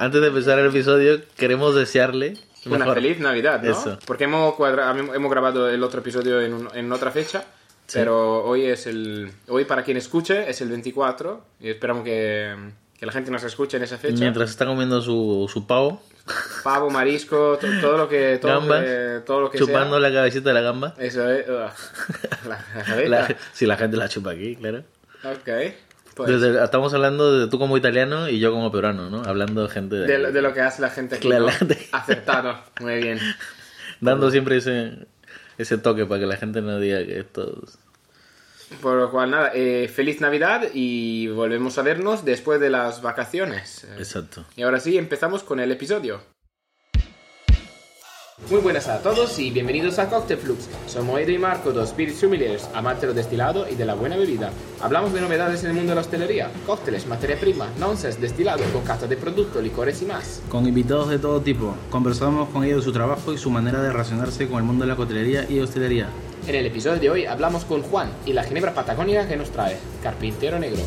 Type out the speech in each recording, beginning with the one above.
Antes de empezar el episodio, queremos desearle Una mejor- feliz Navidad, ¿no? Eso. Porque hemos, cuadra- hemos grabado el otro episodio en, un- en otra fecha, pero hoy es el... Hoy para quien escuche es el 24 y esperamos que, que la gente nos escuche en esa fecha. Mientras está comiendo su, su pavo, Pavo, marisco, to- todo lo que... Todo Gambas, que- todo lo que chupando sea. la cabecita de la gamba. Eso es... La, la. La- si la gente la chupa aquí, claro. Ok. Pues, Desde- estamos hablando de tú como italiano y yo como peruano, ¿no? Hablando de gente de, de, lo- de lo que hace la gente aquí, Claro, ¿no? Muy bien. dando siempre ese, ese toque para que la gente no diga que esto es- Por lo cual, nada, eh, feliz Navidad y volvemos a vernos después de las vacaciones. Exacto. Y ahora sí, empezamos con el episodio. Muy buenas a todos y bienvenidos a Cocktail Flux. Somos Edo y Marco, dos Spirit Sommeliers, amantes del destilado y de la buena bebida. Hablamos de novedades en el mundo de la hostelería, cócteles, materia prima, nonsense, destilado, con de productos, licores y más. Con invitados de todo tipo, conversamos con ellos de su trabajo y su manera de relacionarse con el mundo de la coctelería y hostelería. En el episodio de hoy hablamos con Juan y la ginebra patagónica que nos trae, Carpintero Negro.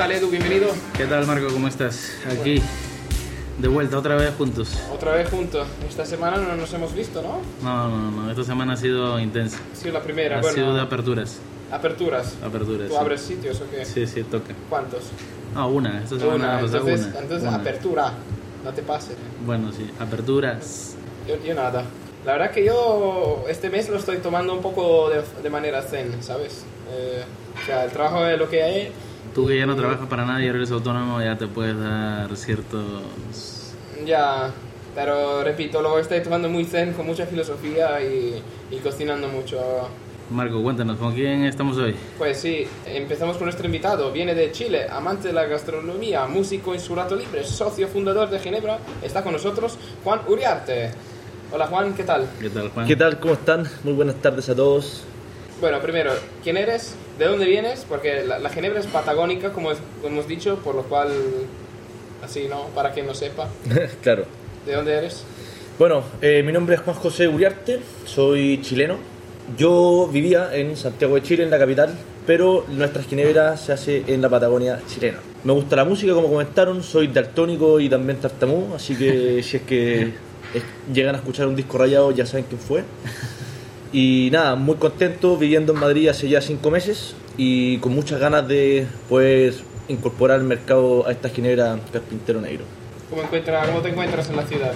Tal Edu? Bienvenido. ¿Qué tal Marco? ¿Cómo estás? Aquí, de vuelta otra vez juntos. Otra vez juntos. Esta semana no nos hemos visto, ¿no? No, no, no, esta semana ha sido intensa. Ha sido la primera. Ha bueno, sido de aperturas. aperturas. Aperturas. ¿Tú sí. abres sitios o qué? Sí, sí, toca. ¿Cuántos? Ah, una, esta semana Una. Entonces, una. entonces Una. apertura. No te pases. Bueno, sí, aperturas. Yo, yo nada. La verdad que yo este mes lo estoy tomando un poco de, de manera zen, ¿sabes? Eh, o sea, el trabajo es lo que hay. Tú que ya no trabajas para nadie, eres autónomo, ya te puedes dar ciertos... Ya, pero repito, lo estoy tomando muy zen, con mucha filosofía y, y cocinando mucho. Marco, cuéntanos, ¿con quién estamos hoy? Pues sí, empezamos con nuestro invitado. Viene de Chile, amante de la gastronomía, músico en su rato libre, socio fundador de Ginebra. Está con nosotros Juan Uriarte. Hola Juan, ¿qué tal? ¿Qué tal, Juan? ¿Qué tal? ¿Cómo están? Muy buenas tardes a todos. Bueno, primero, ¿quién eres? ¿De dónde vienes? Porque la, la Ginebra es patagónica, como es- como hemos dicho, por lo cual, así, ¿no? Para quien no sepa, claro. ¿de dónde eres? Bueno, eh, mi nombre es Juan José Uriarte, soy chileno. Yo vivía en Santiago de Chile, en la capital, pero nuestra ginebra se hace en la Patagonia chilena. Me gusta la música, como comentaron, soy daltónico y también tartamú, así que si es que llegan a escuchar un disco rayado ya saben quién fue. Y nada, muy contento viviendo en Madrid hace ya cinco meses y con muchas ganas de pues incorporar al mercado a esta ginebra carpintero negro. ¿Cómo, encuentra, ¿Cómo te encuentras en la ciudad?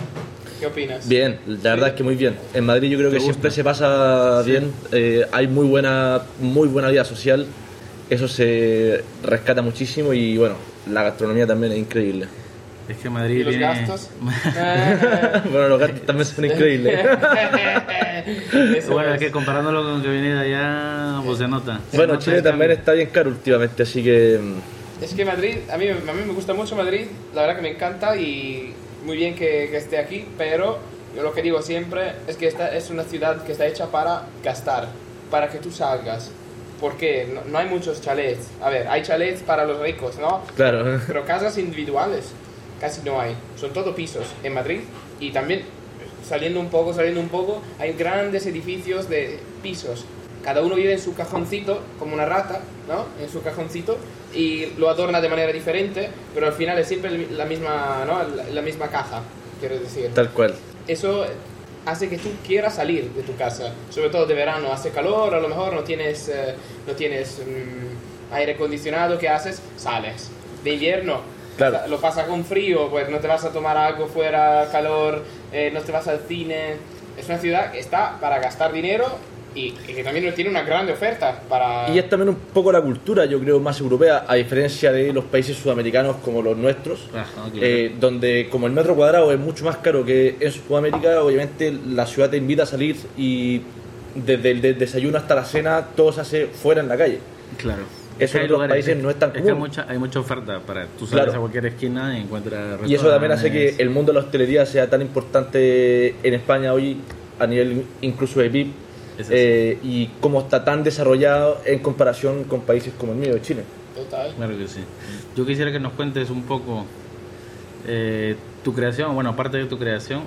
¿Qué opinas? Bien, la verdad es que muy bien. En Madrid yo creo que ¿Te siempre se pasa bien, eh, hay muy buena, muy buena vida social, eso se rescata muchísimo y bueno, la gastronomía también es increíble. Es que Madrid ¿Y los tiene... gastos? Bueno, los gastos también son increíbles. Eso Bueno, es. que comparándolo con que viene de allá, pues se nota. Se bueno, nota Chile también está bien caro últimamente, así que mm, Es que Madrid, a mí, a mí me gusta mucho Madrid, la verdad que me encanta y muy bien que, que esté aquí, pero yo lo que digo siempre es que esta es una ciudad que está hecha para gastar, para que tú salgas. ¿Por qué? No, no hay muchos chalets. A ver, hay chalets para los ricos, ¿no? claro. Pero casas individuales casi no hay. Son todo pisos en Madrid y también saliendo un poco, saliendo un poco, hay grandes edificios de pisos. Cada uno vive en su cajoncito, como una rata, ¿no? En su cajoncito y lo adorna de manera diferente, pero al final es siempre la misma, ¿no? La, la misma caja, quiero decir. Tal cual. Eso hace que tú quieras salir de tu casa, sobre todo de verano, hace calor, a lo mejor no tienes, eh, no tienes mm, aire acondicionado, ¿qué haces? Sales. De invierno, Claro. lo pasa con frío, pues no te vas a tomar algo fuera, calor, eh, no te vas al cine. Es una ciudad que está para gastar dinero y, y que también tiene una grande oferta para... Y es también un poco la cultura, yo creo, más europea, a diferencia de los países sudamericanos como los nuestros, Ajá, claro. eh, donde como el metro cuadrado es mucho más caro que en Sudamérica, obviamente la ciudad te invita a salir y desde el de- desayuno hasta la cena todo se hace fuera en la calle. Claro. Eso en otros lugares- países no es tan que hay común. mucha, hay mucha oferta para tú sales Claro. a cualquier esquina y encuentras Y eso también hace que el mundo de la hostelería sea tan importante en España hoy, a nivel incluso de PIB, eh, y cómo está tan desarrollado en comparación con países como el mío, Chile. Total. Claro que sí. Yo quisiera que nos cuentes un poco eh, tu creación, bueno, aparte de tu creación,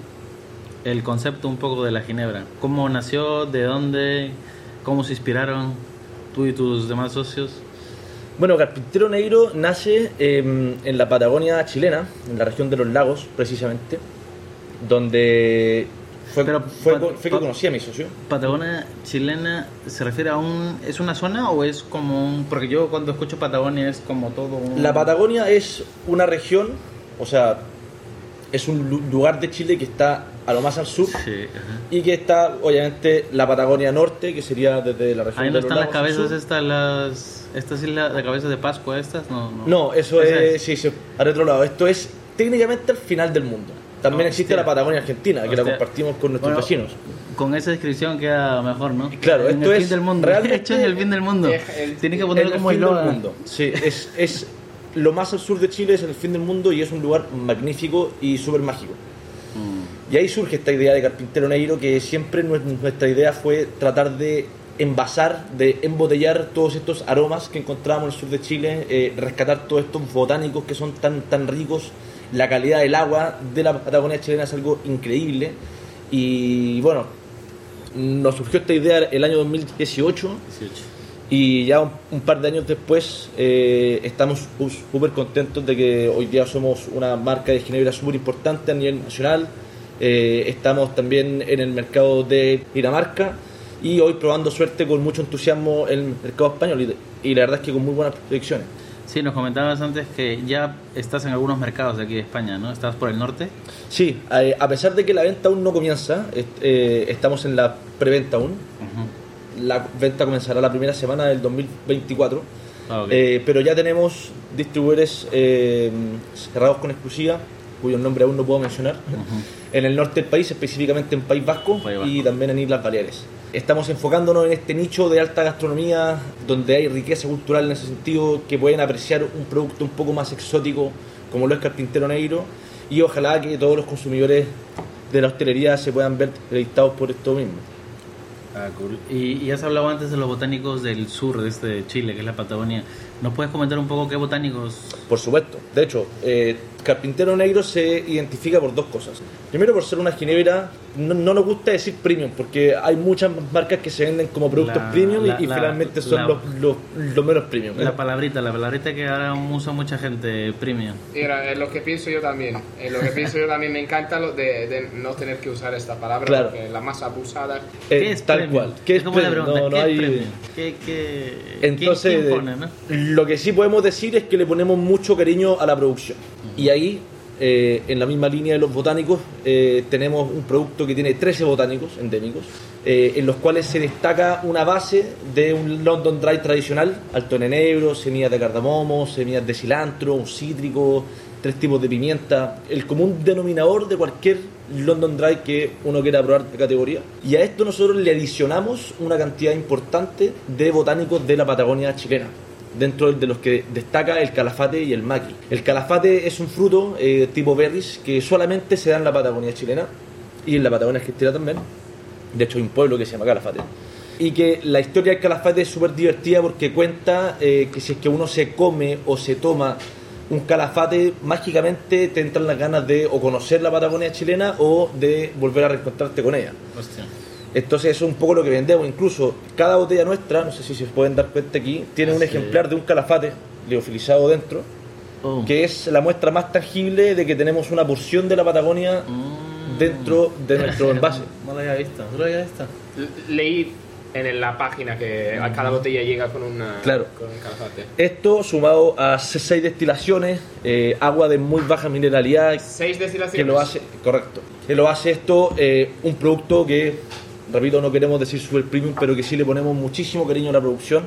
el concepto un poco de la ginebra. ¿Cómo nació? ¿De dónde? ¿Cómo se inspiraron tú y tus demás socios? Bueno, Carpintero Negro nace eh, en la Patagonia chilena, en la región de los lagos, precisamente, donde fue, Pero, fue, pa- fue que conocí a mi socio. Patagonia chilena se refiere a un es una zona o es como un porque yo cuando escucho Patagonia es como todo un La Patagonia es una región, o sea, es un lu- lugar de Chile que está a lo más al sur Sí, y que está, obviamente, la Patagonia Norte, que sería desde la región Ahí de no los están las cabezas estas las estas islas de cabezas de Pascua estas no no, No, eso Esa es, sí, sí, al otro lado. Esto es técnicamente el final del mundo. También existe Hostia. la Patagonia Argentina, que la Hostia. compartimos con nuestros Bueno, vecinos. Con esa descripción queda mejor, ¿no? Claro, en esto el es fin del mundo. realmente- hecho en el fin del mundo. Es el- Tienes que ponerlo el como fin del mundo. Sí, es, es lo más al sur de Chile, es el fin del mundo y es un lugar magnífico y súper mágico. Y ahí surge esta idea de Carpintero Negro, que siempre nue- nuestra idea fue tratar de envasar, de embotellar todos estos aromas que encontramos en el sur de Chile, eh, rescatar todos estos botánicos que son tan, tan ricos. La calidad del agua de la Patagonia chilena es algo increíble. Y bueno, nos surgió esta idea el año 2018 18. y ya un, un par de años después eh, estamos súper contentos de que hoy día somos una marca de ginebra súper importante a nivel nacional. Eh, estamos también en el mercado de Dinamarca y hoy probando suerte con mucho entusiasmo en el mercado español y, y la verdad es que con muy buenas proyecciones. Sí, nos comentabas antes que ya estás en algunos mercados de aquí de España, ¿no? ¿Estás por el norte? Sí, eh, a pesar de que la venta aún no comienza, eh, estamos en la preventa aún. Ujú. La venta comenzará la primera semana del 2024. Ah, ok. Eh, pero ya tenemos distribuidores eh, cerrados con exclusiva, cuyo nombre aún no puedo mencionar, en el norte del país, específicamente en País Vasco, País Vasco. y también en Islas Baleares. Estamos enfocándonos en este nicho de alta gastronomía, donde hay riqueza cultural en ese sentido, que pueden apreciar un producto un poco más exótico, como lo es Carpintero Negro, y ojalá que todos los consumidores de la hostelería se puedan ver deleitados por esto mismo. Ah, cool. Y, y has hablado antes de los botánicos del sur de este Chile, que es la Patagonia. ¿Nos puedes comentar un poco qué botánicos? Por supuesto. De hecho, eh, Carpintero Negro se identifica por dos cosas. Primero, por ser una ginebra, no, no nos gusta decir premium, porque hay muchas marcas que se venden como productos La- premium y- la- y, la- finalmente son la- los, los, los menos premium. La palabrita, la palabrita que ahora usa mucha gente premium. Mira, es lo que pienso yo también. Es lo que pienso yo también. Me encanta lo de, de no tener que usar esta palabra Claro. porque la más abusada. Eh, ¿Qué es tal premium? cual. ¿Qué es como premium? pregunta, No, no ¿qué hay- premium? ¿Qué, qué, Entonces, ¿quién, quién pone, no? lo que sí podemos decir es que le ponemos mucho cariño a la producción. Y ahí, eh, en la misma línea de los botánicos, eh, tenemos un producto que tiene 13 botánicos endémicos, eh, en los cuales se destaca una base de un London Dry tradicional, alto en enebro, semillas de cardamomo, semillas de cilantro, un cítrico, tres tipos de pimienta, el común denominador de cualquier London Dry que uno quiera probar de categoría. Y a esto nosotros le adicionamos una cantidad importante de botánicos de la Patagonia chilena dentro de los que destaca el calafate y el maqui. El calafate es un fruto eh, tipo berries que solamente se da en la Patagonia chilena y en la Patagonia argentina también. De hecho, hay un pueblo que se llama Calafate. Y que la historia del Calafate es súper divertida porque cuenta eh, que si es que uno se come o se toma un calafate, mágicamente te entran las ganas de o conocer la Patagonia chilena o de volver a reencontrarte con ella. Hostia. Entonces eso es un poco lo que vendemos. Incluso cada botella nuestra, no sé si se pueden dar cuenta aquí, tiene un Sí. ejemplar de un calafate liofilizado dentro, Oh. que es la muestra más tangible de que tenemos una porción de la Patagonia Mm. dentro de nuestro envase. No lo había visto, no lo había visto. Leí en la página que a cada botella llega con, una, Claro. con un calafate. Esto sumado a seis destilaciones, eh, agua de muy baja mineralidad, Seis que destilaciones. lo hace, correcto, que lo hace esto eh, un producto que, repito, no queremos decir super premium, pero que sí le ponemos muchísimo cariño a la producción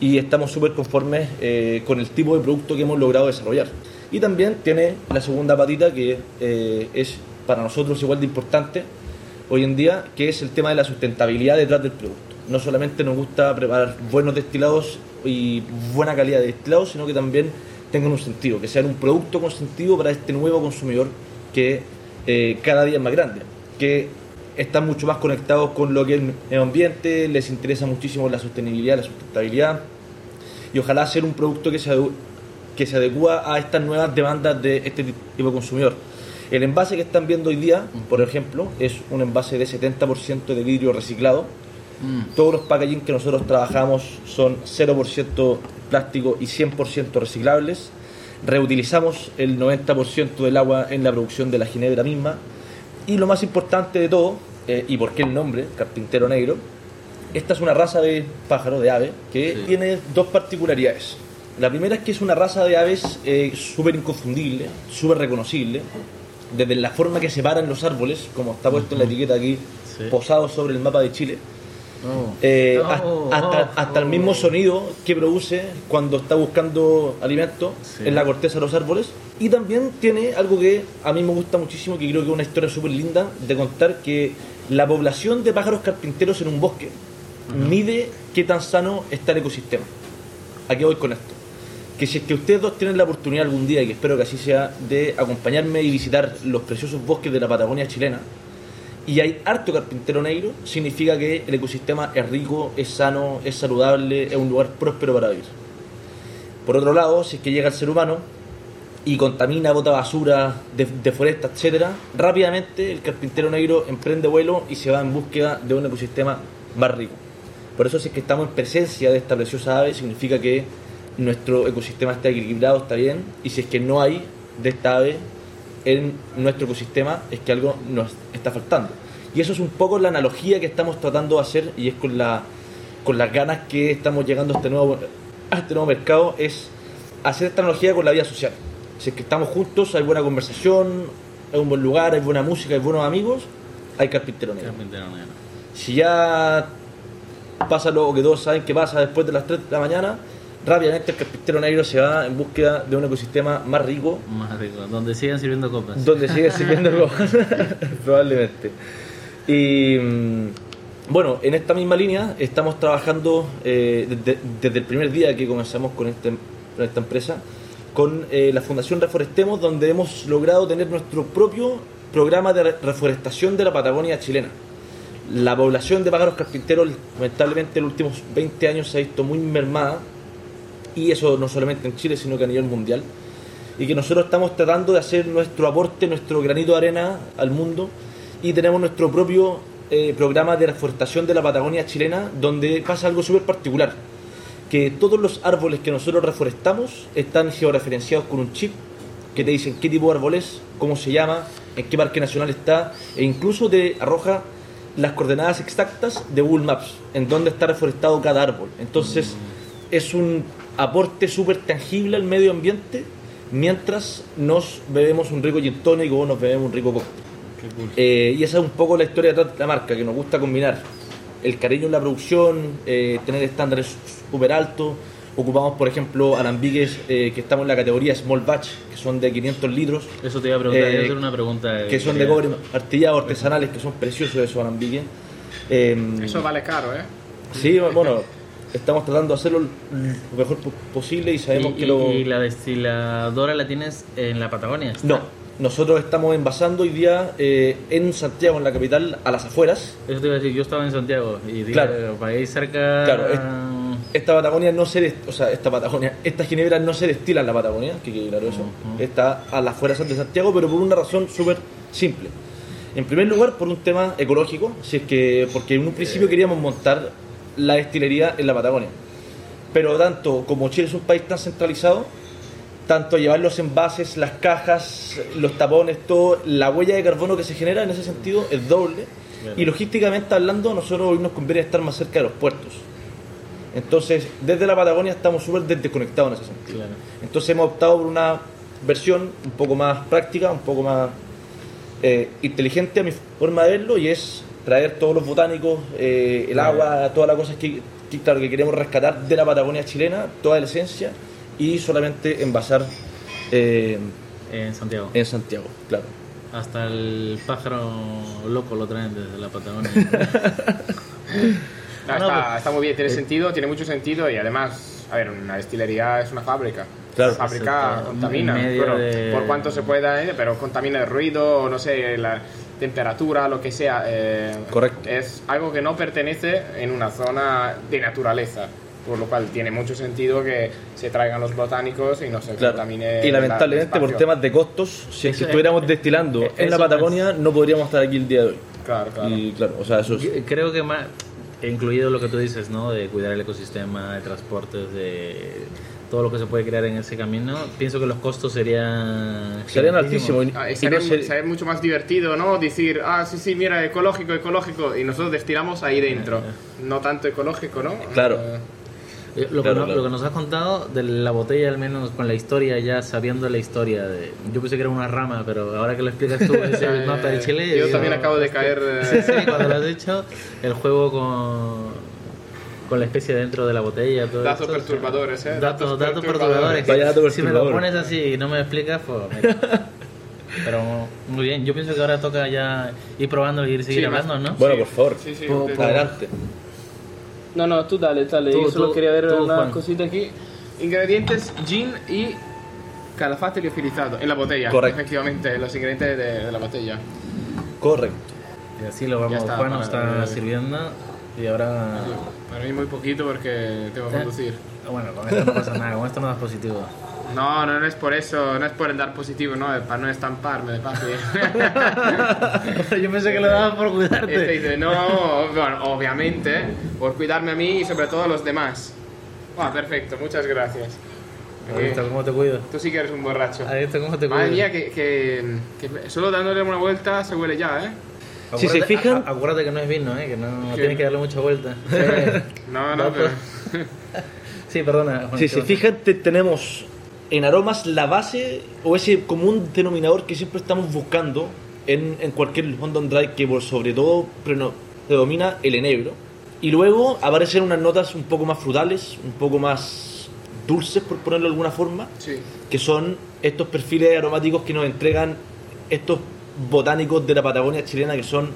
y estamos súper conformes eh, con el tipo de producto que hemos logrado desarrollar. Y también tiene la segunda patita que eh, es para nosotros igual de importante hoy en día, que es el tema de la sustentabilidad detrás del producto. No solamente nos gusta preparar buenos destilados y buena calidad de destilados, sino que también tengan un sentido, que sean un producto con sentido para este nuevo consumidor que eh, cada día es más grande, que están mucho más conectados con lo que es el medio ambiente, les interesa muchísimo la sostenibilidad, la sustentabilidad, y ojalá ser un producto que se, que se adecua a estas nuevas demandas de este tipo de consumidor. El envase que están viendo hoy día, por ejemplo, es un envase de 70% de vidrio reciclado. Mm. Todos los packaging que nosotros trabajamos son 0% plástico y 100% reciclables. Reutilizamos el 90% del agua en la producción de la ginebra misma. Y lo más importante de todo, eh, y por qué el nombre, carpintero negro, esta es una raza de pájaro, de ave, que Sí. tiene dos particularidades. La primera es que es una raza de aves eh, súper inconfundible, súper reconocible, desde la forma que se paran los árboles, como está puesto en la etiqueta aquí, Sí. posado sobre el mapa de Chile. Oh. Eh, Oh, hasta, hasta- oh, hasta el oh. mismo sonido que produce cuando está buscando alimento Sí. en la corteza de los árboles. Y también tiene algo que a mí me gusta muchísimo, que creo que es una historia súper linda de contar, que la población de pájaros carpinteros en un bosque mide qué tan sano está el ecosistema. ¿A qué voy con esto? Que si es que ustedes dos tienen la oportunidad algún día, y que espero que así sea, de acompañarme y visitar los preciosos bosques de la Patagonia chilena, y hay harto carpintero negro, significa que el ecosistema es rico, es sano, es saludable, es un lugar próspero para vivir. Por otro lado, si es que llega el ser humano y contamina, bota basura, de- deforesta, etcétera, rápidamente el carpintero negro emprende vuelo y se va en búsqueda de un ecosistema más rico. Por eso si es que estamos en presencia de esta preciosa ave, significa que nuestro ecosistema está equilibrado, está bien, y si es que no hay de esta ave en nuestro ecosistema, es que algo nos está faltando. Y eso es un poco la analogía que estamos tratando de hacer, y es con, la, con las ganas que estamos llegando a este nuevo, a este nuevo mercado, es hacer esta analogía con la vida social. Si es que estamos juntos, hay buena conversación, hay un buen lugar, hay buena música, hay buenos amigos, hay carpintero negro. Carpintero negro. Si ya pasa lo que todos saben que pasa después de las 3 de la mañana, rápidamente el carpintero negro se va en búsqueda de un ecosistema más rico, Más rico. Donde sigan sirviendo copas. donde sigue sirviendo algo, probablemente. Y mm, bueno, en esta misma línea estamos trabajando eh, desde, desde el primer día que comenzamos con, este- con esta empresa, con eh, la Fundación Reforestemos, donde hemos logrado tener nuestro propio programa de re- reforestación de la Patagonia chilena. La población de pájaros carpinteros, lamentablemente, en los últimos 20 años se ha visto muy mermada, y eso no solamente en Chile, sino que a nivel mundial y que nosotros estamos tratando de hacer nuestro aporte, nuestro granito de arena al mundo y tenemos nuestro propio eh, programa de reforestación de la Patagonia chilena donde pasa algo súper particular, que todos los árboles que nosotros reforestamos están georreferenciados con un chip que te dicen qué tipo de árbol es, cómo se llama, en qué parque nacional está e incluso te arroja las coordenadas exactas de Google Maps, en dónde está reforestado cada árbol. Entonces es un aporte súper tangible al medio ambiente mientras nos bebemos un rico gin tonic o nos bebemos un rico cóctel. Cool. Eh, y esa es un poco la historia de la marca, que nos gusta combinar el cariño en la producción, eh, tener estándares súper altos. Ocupamos, por ejemplo, alambiques eh, que estamos en la categoría Small Batch, que son de 500 litros, Eso te iba a preguntar. eh, hacer una pregunta. que son de cobre artillados artesanales, que son preciosos esos alambiques. Eh, Eso vale caro, ¿eh? Sí, bueno, estamos tratando de hacerlo lo mejor po- posible y sabemos y, que lo... y la destiladora la tienes en la Patagonia. ¿está? No, nosotros estamos envasando hoy día eh, en Santiago, en la capital, a las afueras. Eso te iba a decir, yo estaba en Santiago y dije, Claro. para ahí cerca. Claro, es- Esta Patagonia no se, o sea, esta Patagonia, esta ginebra no se destila en la Patagonia, que quede claro eso. Está a las afueras de Santiago, pero por una razón súper simple. En primer lugar, por un tema ecológico, si es que porque en un principio queríamos montar la destilería en la Patagonia. Pero tanto como Chile es un país tan centralizado, tanto llevar los envases, las cajas, los tapones, todo, la huella de carbono que se genera en ese sentido es doble. Y logísticamente hablando, nosotros hoy nos conviene estar más cerca de los puertos. Entonces, desde la Patagonia estamos súper desconectados en ese sentido. Claro. Entonces hemos optado por una versión un poco más práctica, un poco más eh, inteligente a mi forma de verlo y es traer todos los botánicos, eh, el agua, todas las cosas que, que, claro, que queremos rescatar de la Patagonia chilena, toda la esencia y solamente envasar eh, En Santiago. en Santiago, claro. Hasta el pájaro loco lo traen desde la Patagonia. Ah, No, está, está muy bien, Eh. tiene sentido, tiene mucho sentido y además, a ver, una destilería es una fábrica. Claro. La fábrica contamina, bueno, de- por cuanto se pueda, eh, pero contamina el ruido, no sé, la temperatura, lo que sea. eh, Correcto. Es algo que no pertenece en una zona de naturaleza. por lo cual tiene mucho sentido que se traigan los botánicos y no se Claro. contamine Y la- lamentablemente por temas de costos, si es que estuviéramos destilando en la Patagonia, no podríamos estar aquí el día de hoy. Claro, claro. Y claro, o sea, eso es... Creo que más, incluido lo que tú dices, ¿no? De cuidar el ecosistema, de transportes, de todo lo que se puede crear en ese camino, pienso que los costos serían... Serían altísimos. Ah, sería, no ser- sería mucho más divertido, ¿no? Decir, ah, sí, sí, mira, ecológico, ecológico, y nosotros destilamos ahí dentro. No tanto ecológico, ¿no? Claro. Eh, Eh, Lo, Claro, que no- claro. lo que nos has contado de la botella, al menos con la historia, ya sabiendo la historia, de, yo pensé que era una rama, pero ahora que lo explicas tú, ese eh, mapa del Chile... Yo digo, también acabo de caer. eh, Sí, sí, cuando lo has dicho, el juego con, con la especie dentro de la botella. Todo Datos esto, perturbadores, ¿eh? Datos, Datos datos perturbadores. Vaya dato si me lo pones así y no me explicas, pues mira. Pero muy bien, yo pienso que ahora toca ya ir probando y ir seguir Sí, hablando, ¿no? Bueno, Sí. por favor, Sí, sí, de- adelante. No, no, tú dale, dale. Tú, Yo solo tú, quería ver tú, una Juan. cosita aquí. Ingredientes, gin y calafate liofilizado en la botella. Correcto. Efectivamente, los ingredientes de, de la botella. Correcto. Y así lo vamos, está, Juan nos para- está sirviendo y ahora... Para mí muy poquito porque tengo que Eh. conducir. Bueno, con esto no pasa nada, con esto no das positivo. No, no, no es por eso, no es por dar positivo, no, es para no estamparme de papi. yo pensé que lo dabas por Este cuidarte. dice, no, bueno, obviamente, por cuidarme a mí y sobre todo a los demás. Ah, perfecto, muchas gracias. ¿Has visto cómo te cuido? Tú sí que eres un borracho. ¿Has visto cómo te cuido? Madre mía, que, que, que solo dándole una vuelta se huele ya, ¿eh? Si se Acuérdate- fijan- a- acuérdate que no es vino, ¿eh? que no ¿Qué? tienes que darle mucha vuelta. No, no, No, pero... Sí, perdona. Juan, Si ¿qué se fijan, te- tenemos en aromas la base o ese común denominador que siempre estamos buscando en, en cualquier London Dry que por sobre todo predomina el enebro. Y luego aparecen unas notas un poco más frutales, un poco más dulces, por ponerlo de alguna forma, Sí. que son estos perfiles aromáticos que nos entregan estos botánicos de la Patagonia chilena que son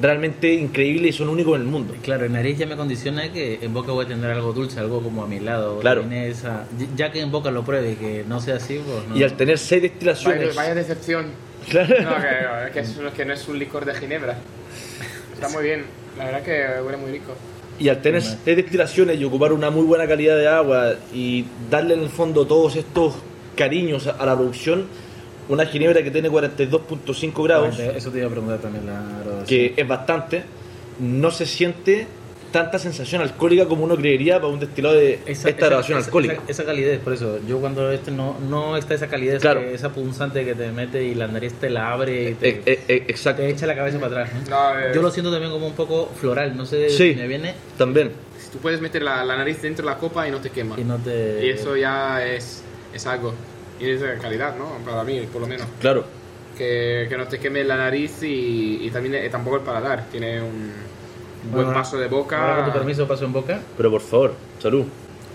realmente increíbles y son únicos en el mundo. Claro, en nariz ya me condiciona que en boca voy a tener algo dulce, algo como a mi lado. Claro. Esa- Ya que en boca lo pruebe y que no sea así, pues no. Y al tener seis Vaya, destilaciones... vaya decepción. Claro. No, que, que es, que no es un licor de ginebra. Está muy bien, la verdad que huele muy rico. Y al tener seis destilaciones y ocupar una muy buena calidad de agua y darle en el fondo todos estos cariños a la producción, una ginebra que tiene 42.5 grados, Eso te iba a preguntar también la graduación. que es bastante, no se siente tanta sensación alcohólica como uno creería para un destilado de Esa- esta grabación alcohólica. Esa, esa calidez, por eso. Yo cuando este no, no está esa calidez, Claro. que esa punzante que te mete y la nariz te la abre y te, Eh, eh, eh, exacto, te echa la cabeza para atrás. ¿no? No, eh, Yo lo siento también como un poco floral, no sé Sí. si me viene también. Tú puedes meter la, la nariz dentro de la copa y no te quema. y no te... Y eso ya es, es algo. Y es de calidad, ¿no? Para mí, por lo menos. Claro, Que, que no te queme la nariz y, y también eh, tampoco el paladar. Tiene un, buen Bueno, paso de Ahora boca. con tu permiso paso en boca. pero por favor, salud.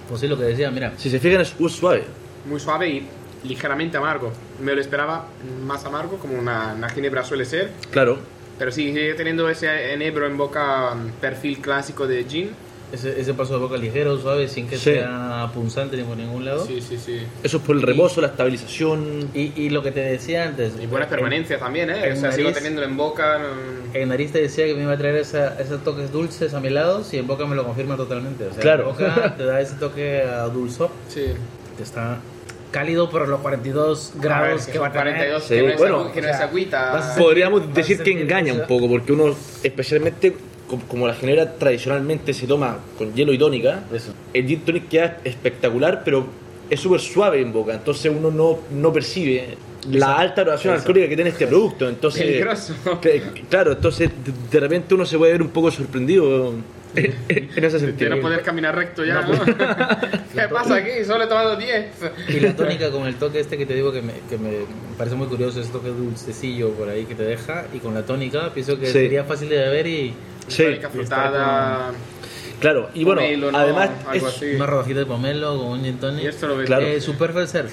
Pues sí, lo que decía, mira. Si se fijan es muy suave. Muy suave y ligeramente amargo. Me lo esperaba más amargo, como una, una ginebra suele ser. Claro, Pero sí, sigue teniendo ese enebro en boca, mm, perfil clásico de gin. Ese, ese paso de boca ligero, suave, sin que Sí. sea punzante ni por ningún lado. Sí, sí, sí. eso es por el reposo, la estabilización. Y, y lo que te decía antes. Y buena en- permanencia también, ¿eh? en O sea, sigo nariz- teniéndolo en boca. mm, En nariz te decía que me iba a traer esa, esos toques dulces a mi lado, si en boca me lo confirma totalmente. O sea, Claro. en boca te da ese toque a dulzor, Sí. que está cálido por los 42 A ver, grados que que va a tener. 42, Sí, que no bueno, que no o es sea, agüita. Podríamos decir que engaña eso. un poco, porque uno, especialmente como la ginebra tradicionalmente se toma con hielo y tónica, Eso. el gin tonic queda espectacular, pero es súper suave en boca, entonces uno no, no percibe la alta graduación alcohólica que tiene este producto. Entonces, Peligroso. que- claro, entonces de, de repente uno se puede ver un poco sorprendido en, ese De sentido. no poder caminar recto ya, No, ¿no? ¿Qué pasa aquí? Solo he tomado 10. Y la tónica con el toque este que te digo que me, que me parece muy curioso, ese toque dulcecillo por ahí que te deja, y con la tónica pienso que Sí. sería fácil de beber y Sí, claro, y bueno, pomelo, ¿no? además Algo es- así. una rodajita de pomelo con un gin tonic. Y esto lo ves. Claro. Eh, su perfect serve.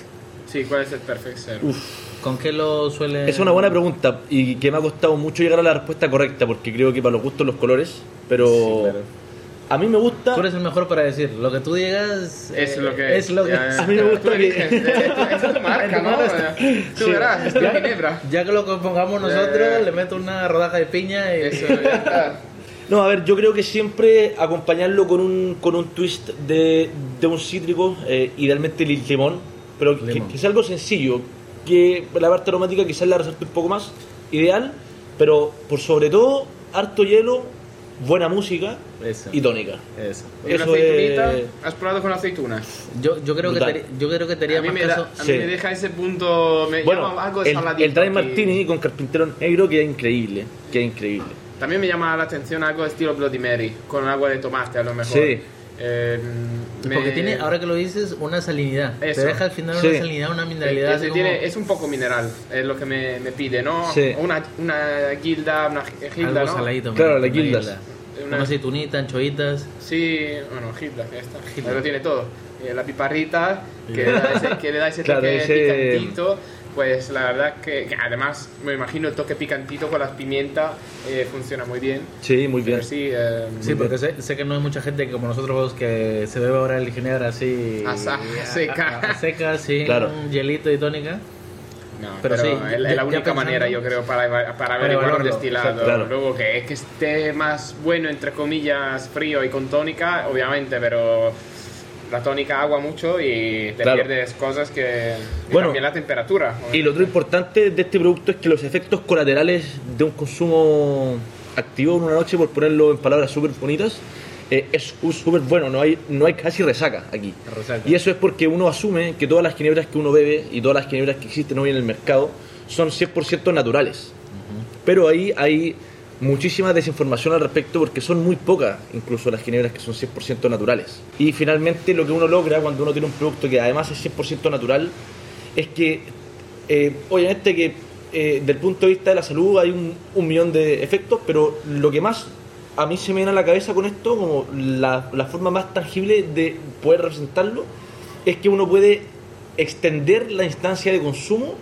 Sí, ¿cuál es el perfect serve? Uf, ¿Con qué lo suele...? Es una buena pregunta y que me ha costado mucho llegar a la respuesta correcta porque creo que para los gustos los colores, pero Sí, claro. a mí me gusta Tú eres el mejor para decir. Lo que tú digas... Es eh, lo que Es lo que ya, ya. A mí me gusta Tú que- eliges, Esa es tu marca, ¿no? Tú Sí. verás, es ginebra. Ya que lo compongamos nosotros, Eh. le meto una rodaja de piña y... Eso, ya está. No, a ver, yo creo que siempre acompañarlo con un, con un twist de, de un cítrico, eh, idealmente el limón, pero que, Limón. que sea algo sencillo, que la parte aromática quizás la resalte un poco más, ideal, pero por sobre todo, harto hielo, buena música Eso. y tónica. Eso. ¿Y una Eso aceitunita? es- ¿Has probado con aceituna? Yo, yo, creo que te, yo creo que te haría A mí, más me, caso. da, a mí Sí. me deja ese punto, me Bueno, llama algo de el, el Dry Martini con carpintero negro queda increíble, queda increíble. También me llama la atención algo de estilo Bloody Mary, con agua de tomate a lo mejor. Sí. Eh, me- Porque tiene, ahora que lo dices, una salinidad. Eso. Te deja al final Sí. una salinidad, una mineralidad. así se como tiene- es un poco mineral, es lo que me, me pide, ¿no? Sí. Una, una guilda, una gilda, algo ¿no? saladito. Claro, guildas. guilda. Una- Una aceitunita, anchoitas. Sí, bueno, gilda, ya está. Gilda. Lo tiene todo. Eh, la piparrita, que le da ese, que le da ese Claro, toque ese- picantito. Pues la verdad que, que además me imagino el toque picantito con las pimientas eh, funciona muy bien. Sí, muy bien. Pero sí, eh, Sí, porque sé, sé que no hay mucha gente como nosotros que se bebe ahora el ginebra así. A sa- a seca. A, a seca, sin Claro. hielito y tónica. No, Pero pero, sí, es la única pensando- manera, yo creo, para, para averiguar un destilado. exacto, claro. Luego que, que esté más bueno, entre comillas, frío y con tónica, obviamente, pero la tónica agua mucho y te Claro. pierdes cosas que, Bueno, cambian la temperatura. Y lo otro importante de este producto es que los efectos colaterales de un consumo activo en una noche, por ponerlo en palabras súper bonitas, eh, es súper bueno, no hay, no hay casi resaca aquí. Resaca. Y eso es porque uno asume que todas las ginebras que uno bebe y todas las ginebras que existen hoy en el mercado son 100% naturales. Pero ahí hay muchísima desinformación al respecto porque son muy pocas incluso las ginebras que son 100% naturales. Y finalmente lo que uno logra cuando uno tiene un producto que además es 100% natural es que eh, obviamente que eh, del punto de vista de la salud hay un, millón de efectos, pero lo que más a mí se me viene a la cabeza con esto, como la forma más tangible de poder representarlo, es que uno puede extender la instancia de consumo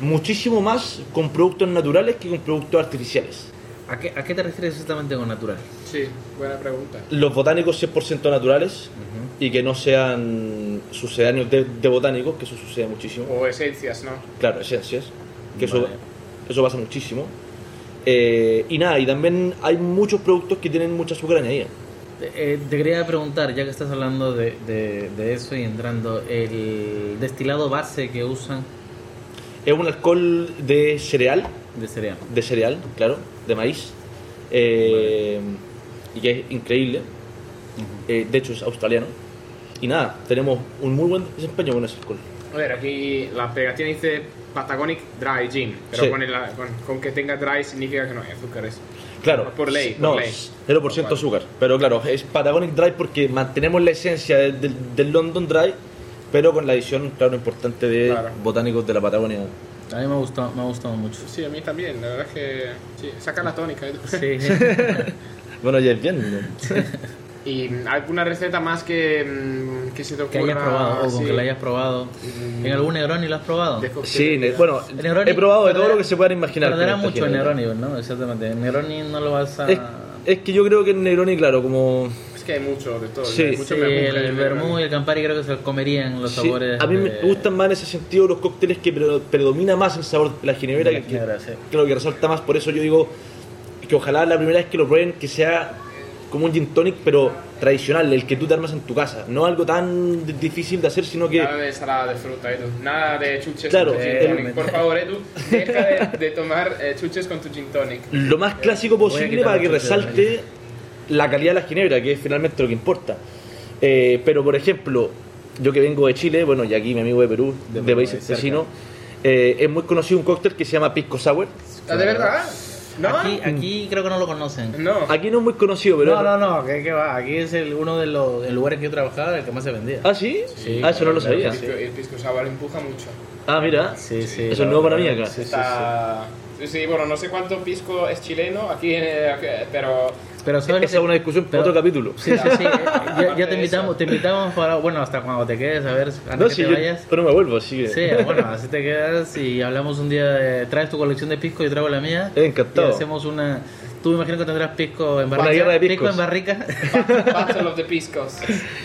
muchísimo más con productos naturales que con productos artificiales. ¿A qué, ¿A qué te refieres exactamente con natural? Sí, buena pregunta. Los botánicos 100% naturales y que no sean sucedáneos de, de botánicos, que eso sucede muchísimo. O esencias, ¿no? Claro, esencias, que eso, Vale. eso pasa muchísimo. Eh, y nada, y también hay muchos productos que tienen mucha azúcar añadida. Eh, te quería preguntar, ya que estás hablando de, de- de eso y entrando, el destilado base que usan Es un alcohol de cereal, de cereal. de cereal, claro, de maíz, eh, y que es increíble. Eh, de hecho, es australiano. Y nada, tenemos un muy buen desempeño con ese alcohol. A ver, aquí la pegatina dice Patagonic Dry Gin, pero Sí. con, el- con, con que tenga dry significa que no hay azúcares. Claro, Por ley, por no, ley. 0% azúcar. Pero claro, es Patagonic Dry porque mantenemos la esencia del, del- del London Dry, pero con la adición, claro, importante de Claro. botánicos de la Patagonia. A mí me ha gustado, me ha gustado mucho. Sí, a mí también, la verdad es que sí, saca la tónica. ¿eh? Sí. Bueno, ya es bien. ¿Y alguna receta más que, mm, que se te que ocurra? hayas probado o con así, que la hayas probado. Mm. ¿En algún Negroni lo has probado? Sí, ne- bueno, El Negroni he probado de todo lo que se puedan imaginar. Perderá mucho en ginebra. Negroni, ¿no? Exactamente. En Negroni no lo vas a... Es, es que yo creo que en Negroni, claro, como... Que hay mucho de todo. Sí. hay mucho Sí, el hay vermú y el campari creo que se comerían los sí, sabores. a mí me de- gustan más en ese sentido los cócteles que pre- predomina más el sabor de la ginebra, de la que, sí. creo que resalta más. Por eso yo digo que ojalá la primera vez que lo prueben que sea como un gin tonic, pero tradicional, el que tú te armas en tu casa. No algo tan difícil de hacer, sino que... Nada de ensalada de fruta, Edu. Nada de chuches Claro, con tu gin el- tonic. Por favor, Edu, deja de, de tomar eh, chuches con tu gin tonic. lo más clásico Voy a posible para que resalte la calidad de la ginebra, que es finalmente lo que importa. Eh, pero, por ejemplo, yo que vengo de Chile, bueno, y aquí mi amigo de Perú, de, De países vecinos, eh, es muy conocido un cóctel que se llama Pisco Sour. ¿Ah, ¿De verdad? ¿No? Aquí, aquí creo que no lo conocen. No. Aquí no es muy conocido, pero... No, no, no, ¿qué, qué va? Aquí es el, uno de los lugares que yo trabajaba el que más se vendía. ¿Ah, sí? Sí, ah, eso no lo sabía. El pisco, el pisco sour empuja mucho. Ah, mira. Sí, sí. Eso es nuevo para mí acá. Sí, sí, Está... Sí, sí, bueno, no sé cuánto pisco es chileno aquí, eh, pero... Pero ¿sabes lo Esa es que- una discusión para otro capítulo. Sí, sí, sí. Ya, ya te invitamos, eso. te invitamos para, bueno, hasta cuando te quedes, a ver, antes No, que si te yo vayas. pero no me vuelvo, así que... Sí, bueno, así te quedas y hablamos un día de, traes tu colección de pisco, yo traigo la mía. Encantado. Y hacemos una, tú me imagino que tendrás pisco en barrica. guerra de Pisco piscos. en barrica. Battle of the Piscos.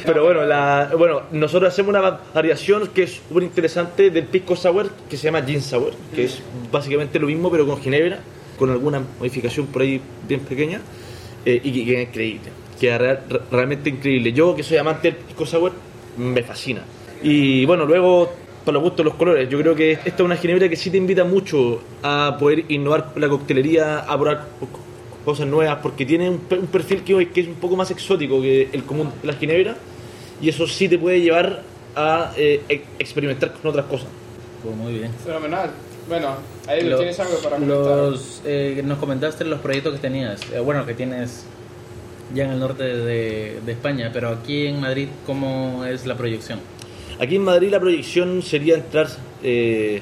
Pero bueno, la, bueno, nosotros hacemos una variación que es súper interesante del pisco sour que se llama gin sour, que es básicamente lo mismo pero con ginebra, con alguna modificación por ahí bien pequeña. eh, y que queda increíble. Queda real- re- realmente increíble. Yo, que soy amante del pisco sour, me fascina. Y bueno, luego, para los gustos de los colores, yo creo que esta es una ginebra que sí te invita mucho a poder innovar la coctelería, a probar cosas nuevas, porque tiene un, pe- un perfil que, que es un poco más exótico que el común de la ginebra, y eso sí te puede llevar a eh, experimentar con otras cosas. Pues muy bien. Fenomenal. Bueno, ahí Lo- tienes algo para comentar. los, eh, nos comentaste los proyectos que tenías, eh, bueno, que tienes ya en el norte de, de España, pero aquí en Madrid, ¿cómo es la proyección? Aquí en Madrid la proyección sería entrar eh,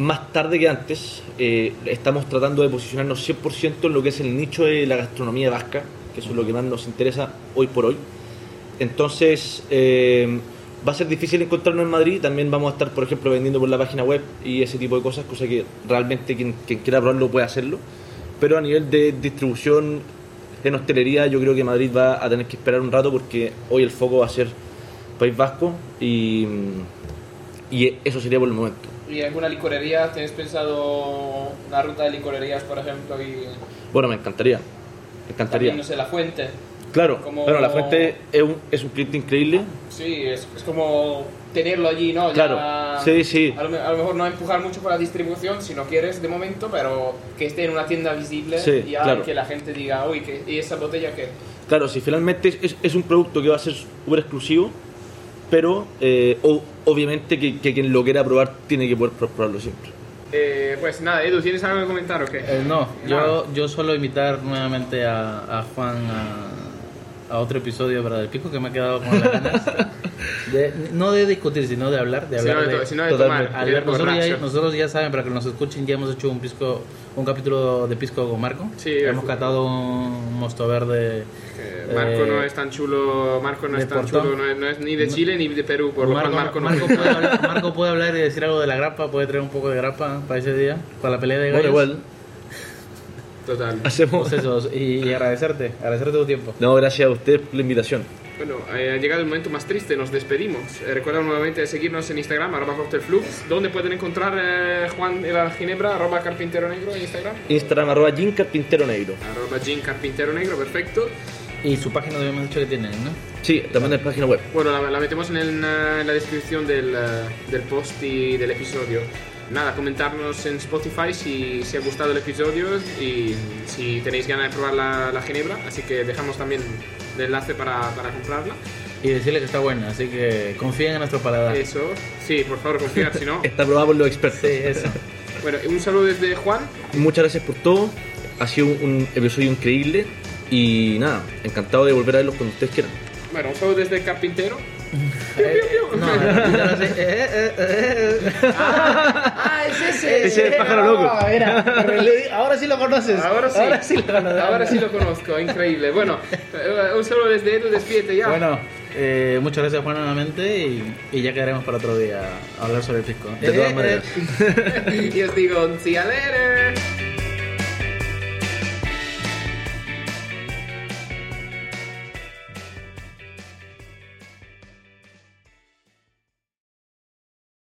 más tarde que antes. Eh, estamos tratando de posicionarnos 100% en lo que es el nicho de la gastronomía vasca, que eso es lo que más nos interesa hoy por hoy. Entonces, eh, va a ser difícil encontrarnos en Madrid. También vamos a estar, por ejemplo, vendiendo por la página web y ese tipo de cosas, cosa que realmente quien, quiera probarlo puede hacerlo. Pero a nivel de distribución en hostelería, yo creo que Madrid va a tener que esperar un rato porque hoy el foco va a ser País Vasco y, y eso sería por el momento. ¿Y alguna licorería? ¿Tienes pensado una ruta de licorerías, por ejemplo? Y Bueno, me encantaría. Me también, encantaría. no sé, La Fuente. Claro, como- bueno, La Fuente es un, es un cliente increíble. Sí, es, es como tenerlo allí, ¿no? Ya- Claro, sí, sí. A lo, a lo mejor no empujar mucho por la distribución si no quieres de momento, pero que esté en una tienda visible Sí, y claro. que la gente diga, uy, ¿qué- ¿y esa botella qué? Claro, si finalmente es, es- es un producto que va a ser súper exclusivo, pero eh, o- obviamente que, que quien lo quiera probar tiene que poder probarlo siempre. Eh, pues nada, Edu, ¿tienes algo que comentar o qué? Eh, no, Nada. yo, yo solo invitar nuevamente a, a Juan a, a otro episodio para el pico que me ha quedado con las ganas. De- no de discutir, sino de hablar. De Sino hablar de, de, sino de tomar, de nosotros, ya, borracho. nosotros ya saben, para que nos escuchen, ya hemos hecho un pisco, un capítulo de pisco con Marco. Sí, hemos catado un mosto verde. Que Marco eh, no es tan chulo, Marco no de es tan Porto. chulo, no es, no es ni de Chile ni de Perú, por lo cual Marco, Marco no Marco puede hablar, Marco puede hablar y decir algo de la grapa, puede traer un poco de grapa para ese día, para la pelea de Bueno, gallos. igual, Total. hacemos... Pues eso, y, agradecerte, agradecerte tu tiempo. No, gracias a ustedes por la invitación. Bueno, eh, ha llegado el momento más triste, nos despedimos. Eh, recuerda nuevamente seguirnos en Instagram, arroba coctelflux, donde pueden encontrar eh, Juan de la Ginebra, arroba carpintero negro en Instagram, Instagram arroba Jim Carpintero Negro. arroba Jim carpintero negro, perfecto. Y su página me has dicho que tienen, ¿no? Sí, también en la página web. Bueno, la, la metemos en, el, en la descripción del, eh, del post y del episodio. Nada, comentarnos en Spotify si, si ha gustado el episodio y si tenéis ganas de probar la, la ginebra. Así que dejamos también el enlace para, para comprarla. Y decirle que está buena, así que confíen en nuestro paladar. Eso, sí, por favor, confiar, si no. Está aprobado por los expertos. Sí, eso. Bueno, un saludo desde Juan. Muchas gracias por todo. Ha sido un, un episodio increíble. Y nada, encantado de volver a verlos cuando ustedes quieran. Bueno, un saludo desde Carpintero. No, ahora sí. ¡Ah, es ese! Ese es pájaro loco. Ah, mira, ahora sí lo conoces. Ahora sí. Ahora sí lo conoces. Ahora sí lo conozco, increíble. Bueno, eh, un saludo desde Edu, despídete ya. Bueno, eh, muchas gracias Juan nuevamente y, y ya quedaremos para otro día a hablar sobre el pisco. De todas Eh, eh, maneras. y os digo, see you later.